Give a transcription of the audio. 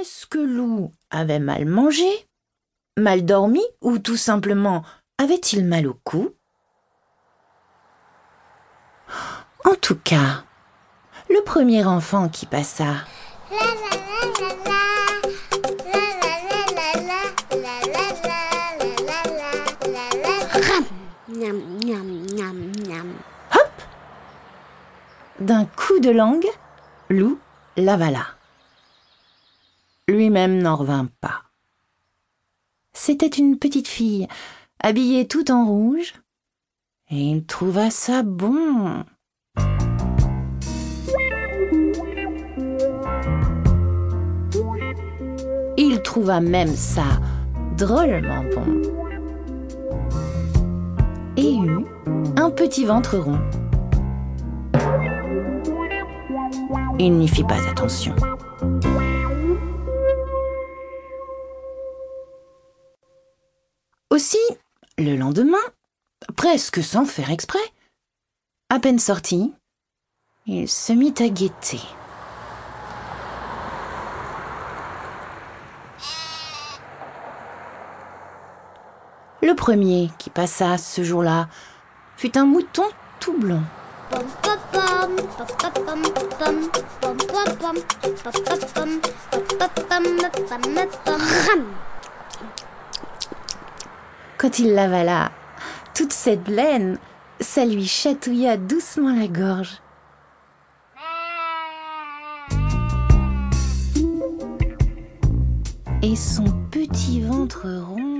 Est-ce que Lou avait mal mangé Mal dormi Ou tout simplement avait-il mal au cou? En tout cas, le premier enfant qui passa. Hop! D'un coup de langue, Lou l'avala. Lui-même n'en revint pas. C'était une petite fille, habillée tout en rouge, et il trouva ça bon. Il trouva même ça drôlement bon. Et eut un petit ventre rond. Il n'y fit pas attention. Aussi, le lendemain, presque sans faire exprès, à peine sorti, il se mit à guetter. Le premier qui passa ce jour-là fut un mouton tout blond. Quand il l'avala, toute cette laine, ça lui chatouilla doucement la gorge. Et son petit ventre rond